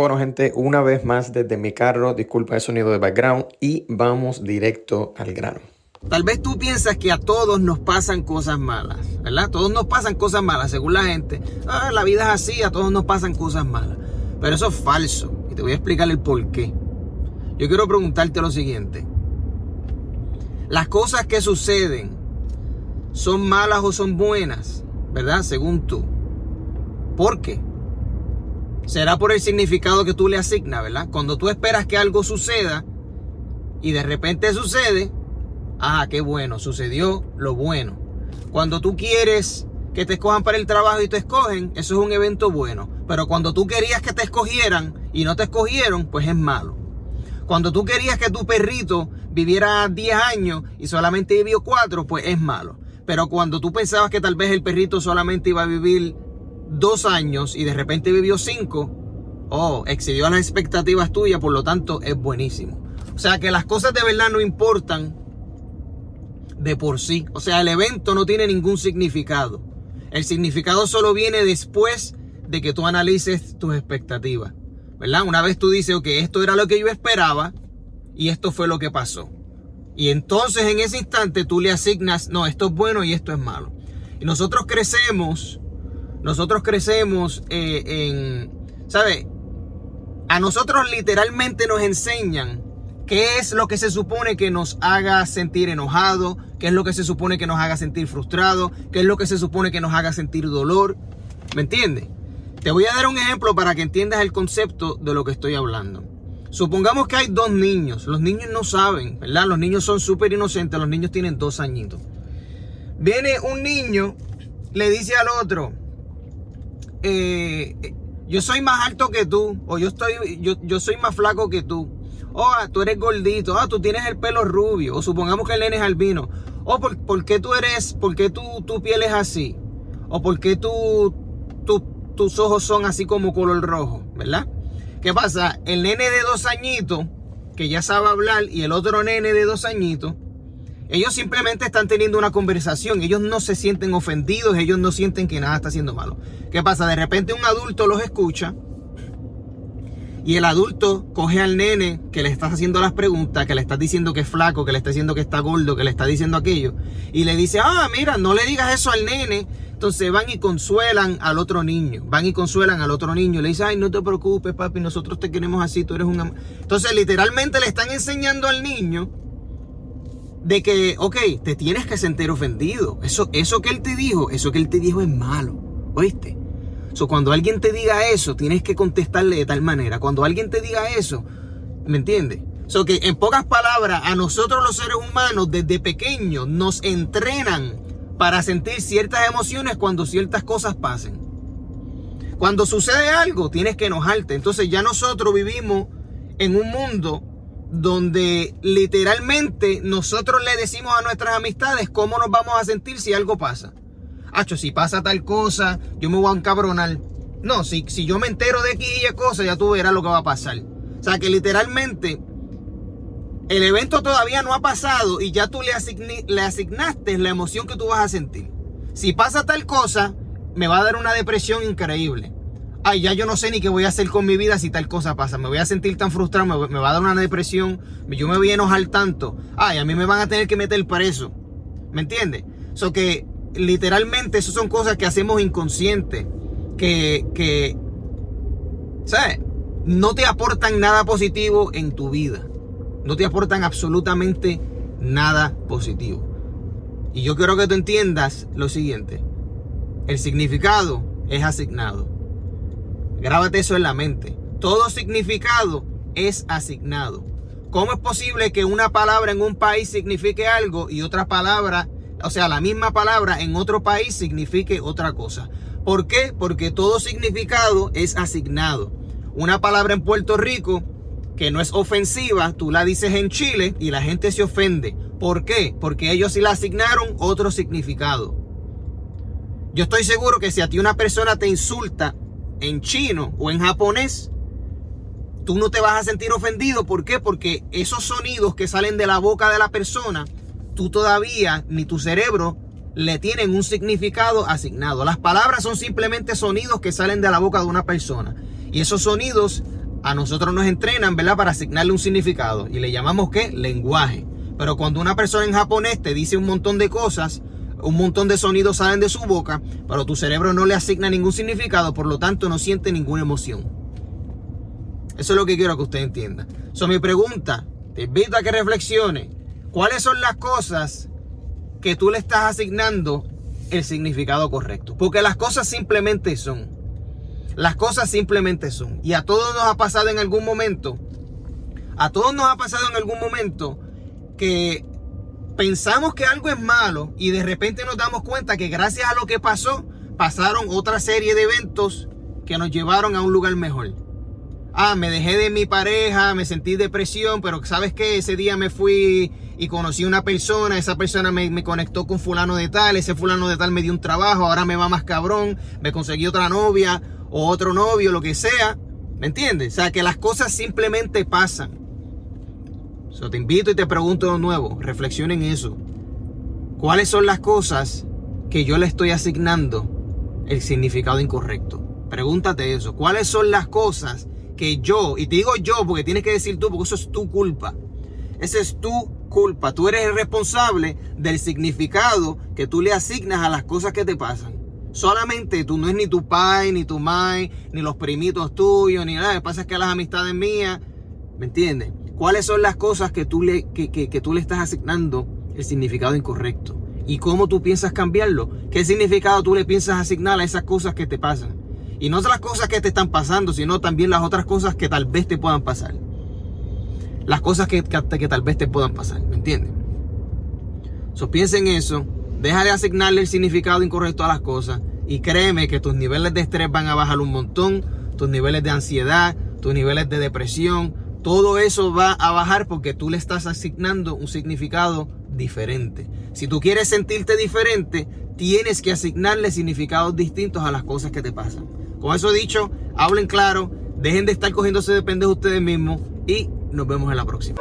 Bueno gente, una vez más desde mi carro, disculpa el sonido de background y vamos directo al grano. Tal vez tú piensas que a todos nos pasan cosas malas, ¿verdad? Todos nos pasan cosas malas, según la gente. Ah, la vida es así, a todos nos pasan cosas malas. Pero eso es falso y te voy a explicar el por qué. Yo quiero preguntarte lo siguiente. Las cosas que suceden son malas o son buenas, ¿verdad? Según tú. ¿Por qué? Será por el significado que tú le asignas, ¿verdad? Cuando tú esperas que algo suceda y de repente sucede, ah, qué bueno, sucedió lo bueno. Cuando tú quieres que te escojan para el trabajo y te escogen, eso es un evento bueno. Pero cuando tú querías que te escogieran y no te escogieron, pues es malo. Cuando tú querías que tu perrito viviera 10 años y solamente vivió 4, pues es malo. Pero cuando tú pensabas que tal vez el perrito solamente iba a vivir 2 años y de repente vivió 5, oh, excedió las expectativas tuyas, por lo tanto es buenísimo. O sea que las cosas de verdad no importan de por sí. O sea, el evento no tiene ningún significado. El significado solo viene después de que tú analices tus expectativas. ¿Verdad? Una vez tú dices, ok, esto era lo que yo esperaba y esto fue lo que pasó. Y entonces en ese instante tú le asignas, no, esto es bueno y esto es malo. Y nosotros crecemos, nosotros crecemos eh, en, ¿sabes? A nosotros literalmente nos enseñan qué es lo que se supone que nos haga sentir enojado, qué es lo que se supone que nos haga sentir frustrado, qué es lo que se supone que nos haga sentir dolor. ¿Me entiendes? Te voy a dar un ejemplo para que entiendas el concepto de lo que estoy hablando. Supongamos que hay dos niños. Los niños no saben, ¿verdad? Los niños son súper inocentes. Los niños tienen dos añitos. Viene un niño, le dice al otro, eh, yo soy más alto que tú, o yo, estoy, yo, yo soy más flaco que tú. O oh, tú eres gordito, ah, tú tienes el pelo rubio. O supongamos que el nene es albino. O oh, ¿por, qué tú eres, por qué tú, tu piel es así? O por qué tú, tú tus ojos son así como color rojo, ¿verdad? ¿Qué pasa? El nene de dos añitos, que ya sabe hablar, y el otro nene de dos añitos, ellos simplemente están teniendo una conversación, ellos no se sienten ofendidos, ellos no sienten que nada está haciendo malo. ¿Qué pasa? De repente un adulto los escucha y el adulto coge al nene que le estás haciendo las preguntas, que le estás diciendo que es flaco, que le está diciendo que está gordo, que le está diciendo aquello, y le dice, ah, mira, no le digas eso al nene, entonces van y consuelan al otro niño. Van y consuelan al otro niño. Le dicen, ay, no te preocupes, papi, nosotros te queremos así, tú eres un... Entonces literalmente le están enseñando al niño de que, ok, te tienes que sentir ofendido. Eso, eso que él te dijo, eso que él te dijo es malo. ¿Oíste? So, cuando alguien te diga eso, tienes que contestarle de tal manera. Cuando alguien te diga eso, ¿me entiendes? So que en pocas palabras, a nosotros los seres humanos desde pequeños nos entrenan para sentir ciertas emociones cuando ciertas cosas pasen. Cuando sucede algo, tienes que enojarte. Entonces ya nosotros vivimos en un mundo donde literalmente nosotros le decimos a nuestras amistades cómo nos vamos a sentir si algo pasa. Hacho, si pasa tal cosa, yo me voy a encabronar. No, si, si yo me entero de aquella cosa, ya tú verás lo que va a pasar. O sea que literalmente el evento todavía no ha pasado y ya tú le, le asignaste la emoción que tú vas a sentir. Si pasa tal cosa, me va a dar una depresión increíble. Ay, ya yo no sé ni qué voy a hacer con mi vida si tal cosa pasa. Me voy a sentir tan frustrado, me, va a dar una depresión, yo me voy a enojar tanto. Ay, a mí me van a tener que meter preso. ¿Me entiendes? Eso que literalmente eso son cosas que hacemos inconscientes. Que, que, ¿sabes? No te aportan nada positivo en tu vida no te aportan absolutamente nada positivo. Y yo quiero que tú entiendas lo siguiente. El significado es asignado. Grábate eso en la mente. Todo significado es asignado. ¿Cómo es posible que una palabra en un país signifique algo y otra palabra, o sea, la misma palabra en otro país signifique otra cosa? ¿Por qué? Porque todo significado es asignado. Una palabra en Puerto Rico que no es ofensiva, tú la dices en Chile y la gente se ofende. ¿Por qué? Porque ellos sí la asignaron otro significado. Yo estoy seguro que si a ti una persona te insulta en chino o en japonés, tú no te vas a sentir ofendido. ¿Por qué? Porque esos sonidos que salen de la boca de la persona, tú todavía ni tu cerebro le tienen un significado asignado. Las palabras son simplemente sonidos que salen de la boca de una persona. Y esos sonidos a nosotros nos entrenan, ¿verdad? Para asignarle un significado y le llamamos ¿qué? Lenguaje. Pero cuando una persona en japonés te dice un montón de cosas, un montón de sonidos salen de su boca, pero tu cerebro no le asigna ningún significado, por lo tanto no siente ninguna emoción. Eso es lo que quiero que usted entienda. So, mi pregunta, te invito a que reflexione. ¿Cuáles son las cosas que tú le estás asignando el significado correcto? Porque las cosas simplemente son. Las cosas simplemente son. Y a todos nos ha pasado en algún momento. A todos nos ha pasado en algún momento que pensamos que algo es malo y de repente nos damos cuenta que gracias a lo que pasó, pasaron otra serie de eventos que nos llevaron a un lugar mejor. Ah, me dejé de mi pareja, me sentí depresión, pero sabes que ese día me fui y conocí una persona, esa persona me, me, conectó con fulano de tal, ese fulano de tal me dio un trabajo, ahora me va más cabrón, me conseguí otra novia o otro novio, lo que sea. ¿Me entiendes? O sea, que las cosas simplemente pasan. Te invito y te pregunto de nuevo, reflexiona en eso. ¿Cuáles son las cosas que yo le estoy asignando el significado incorrecto? Pregúntate eso. ¿Cuáles son las cosas que yo, y te digo yo porque tienes que decir tú, porque eso es tu culpa. Esa es tu culpa. Tú eres el responsable del significado que tú le asignas a las cosas que te pasan. Solamente tú, no es ni tu pai, ni tu mai, ni los primitos tuyos, ni nada. Lo que pasa es que las amistades mías, ¿me entiendes? ¿Cuáles son las cosas que tú, le, que, que, tú le estás asignando el significado incorrecto? ¿Y cómo tú piensas cambiarlo? ¿Qué significado tú le piensas asignar a esas cosas que te pasan? Y no las cosas que te están pasando, sino también las otras cosas que tal vez te puedan pasar. Las cosas que, que, que tal vez te puedan pasar, ¿me entiendes? So, piensa en eso, deja de asignarle el significado incorrecto a las cosas y créeme que tus niveles de estrés van a bajar un montón, tus niveles de ansiedad, tus niveles de depresión, todo eso va a bajar porque tú le estás asignando un significado diferente. Si tú quieres sentirte diferente, tienes que asignarle significados distintos a las cosas que te pasan. Con eso dicho, hablen claro, dejen de estar cogiéndose de pendejos ustedes mismos y nos vemos en la próxima.